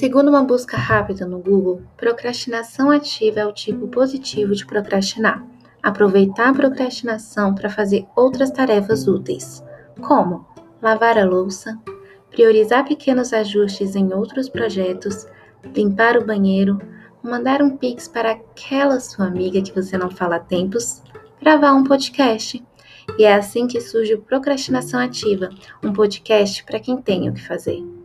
Segundo uma busca rápida no Google, procrastinação ativa é o tipo positivo de procrastinar. Aproveitar a procrastinação para fazer outras tarefas úteis, como lavar a louça, priorizar pequenos ajustes em outros projetos, limpar o banheiro, mandar um pix para aquela sua amiga que você não fala há tempos, gravar um podcast. E é assim que surge o Procrastinação Ativa, um podcast para quem tem o que fazer.